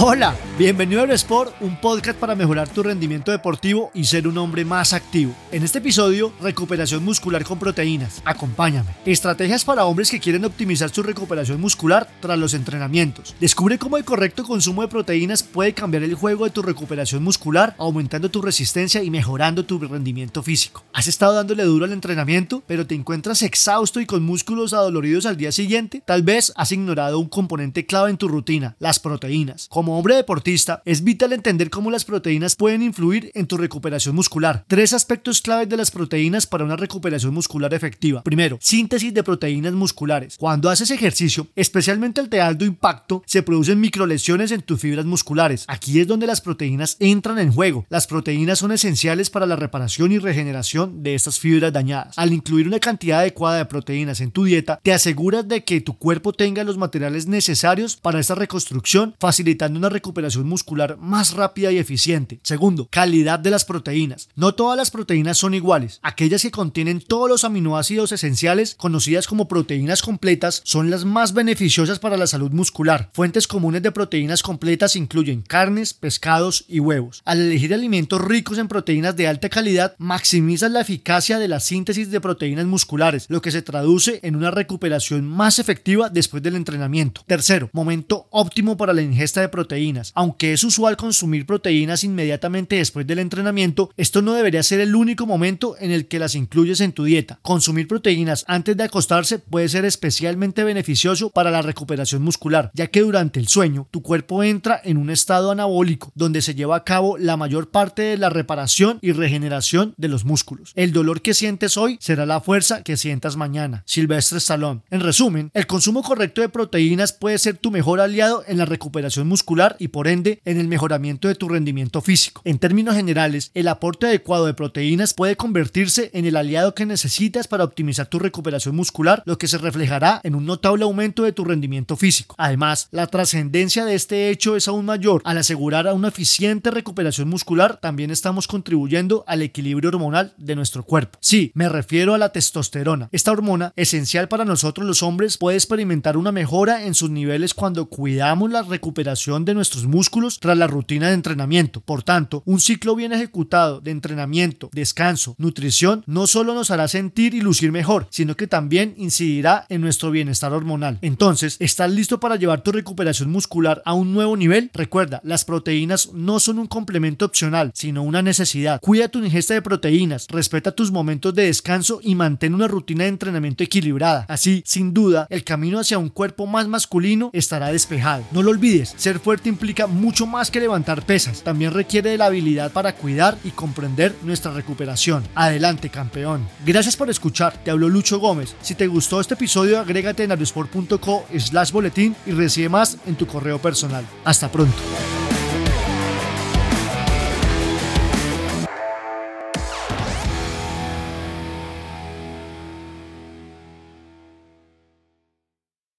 Hola, bienvenido a Eurosport, un podcast para mejorar tu rendimiento deportivo y ser un hombre más activo. En este episodio, recuperación muscular con proteínas. Acompáñame. Estrategias para hombres que quieren optimizar su recuperación muscular tras los entrenamientos. Descubre cómo el correcto consumo de proteínas puede cambiar el juego de tu recuperación muscular, aumentando tu resistencia y mejorando tu rendimiento físico. Has estado dándole duro al entrenamiento, pero te encuentras exhausto y con músculos adoloridos al día siguiente. Tal vez has ignorado un componente clave en tu rutina, las proteínas. Como hombre es vital entender cómo las proteínas pueden influir en tu recuperación muscular. Tres aspectos claves de las proteínas para una recuperación muscular efectiva. Primero, síntesis de proteínas musculares. Cuando haces ejercicio, especialmente al de alto impacto, se producen microlesiones en tus fibras musculares. Aquí es donde las proteínas entran en juego. Las proteínas son esenciales para la reparación y regeneración de estas fibras dañadas. Al incluir una cantidad adecuada de proteínas en tu dieta, te aseguras de que tu cuerpo tenga los materiales necesarios para esta reconstrucción, facilitando una recuperación muscular más rápida y eficiente. Segundo, calidad de las proteínas. No todas las proteínas son iguales. Aquellas que contienen todos los aminoácidos esenciales, conocidas como proteínas completas, son las más beneficiosas para la salud muscular. Fuentes comunes de proteínas completas incluyen carnes, pescados y huevos. Al elegir alimentos ricos en proteínas de alta calidad, maximizas la eficacia de la síntesis de proteínas musculares, lo que se traduce en una recuperación más efectiva después del entrenamiento. Tercero, momento óptimo para la ingesta de proteínas aunque es usual consumir proteínas inmediatamente después del entrenamiento, esto no debería ser el único momento en el que las incluyes en tu dieta. Consumir proteínas antes de acostarse puede ser especialmente beneficioso para la recuperación muscular, ya que durante el sueño tu cuerpo entra en un estado anabólico donde se lleva a cabo la mayor parte de la reparación y regeneración de los músculos. El dolor que sientes hoy será la fuerza que sientas mañana. Silvestre Stallone. En resumen, el consumo correcto de proteínas puede ser tu mejor aliado en la recuperación muscular y por en el mejoramiento de tu rendimiento físico. En términos generales, el aporte adecuado de proteínas puede convertirse en el aliado que necesitas para optimizar tu recuperación muscular, lo que se reflejará en un notable aumento de tu rendimiento físico. Además, la trascendencia de este hecho es aún mayor. Al asegurar a una eficiente recuperación muscular, también estamos contribuyendo al equilibrio hormonal de nuestro cuerpo. Sí, me refiero a la testosterona. Esta hormona, esencial para nosotros los hombres, puede experimentar una mejora en sus niveles cuando cuidamos la recuperación de nuestros músculos tras la rutina de entrenamiento. Por tanto, un ciclo bien ejecutado de entrenamiento, descanso, nutrición no solo nos hará sentir y lucir mejor, sino que también incidirá en nuestro bienestar hormonal. Entonces, ¿estás listo para llevar tu recuperación muscular a un nuevo nivel? Recuerda, las proteínas no son un complemento opcional, sino una necesidad. Cuida tu ingesta de proteínas, respeta tus momentos de descanso y mantén una rutina de entrenamiento equilibrada. Así, sin duda, el camino hacia un cuerpo más masculino estará despejado. No lo olvides, ser fuerte implica mucho más que levantar pesas, también requiere de la habilidad para cuidar y comprender nuestra recuperación. Adelante, campeón. Gracias por escuchar, te habló Lucho Gómez. Si te gustó este episodio, agrégate en aerosport.co slash boletín y recibe más en tu correo personal. Hasta pronto.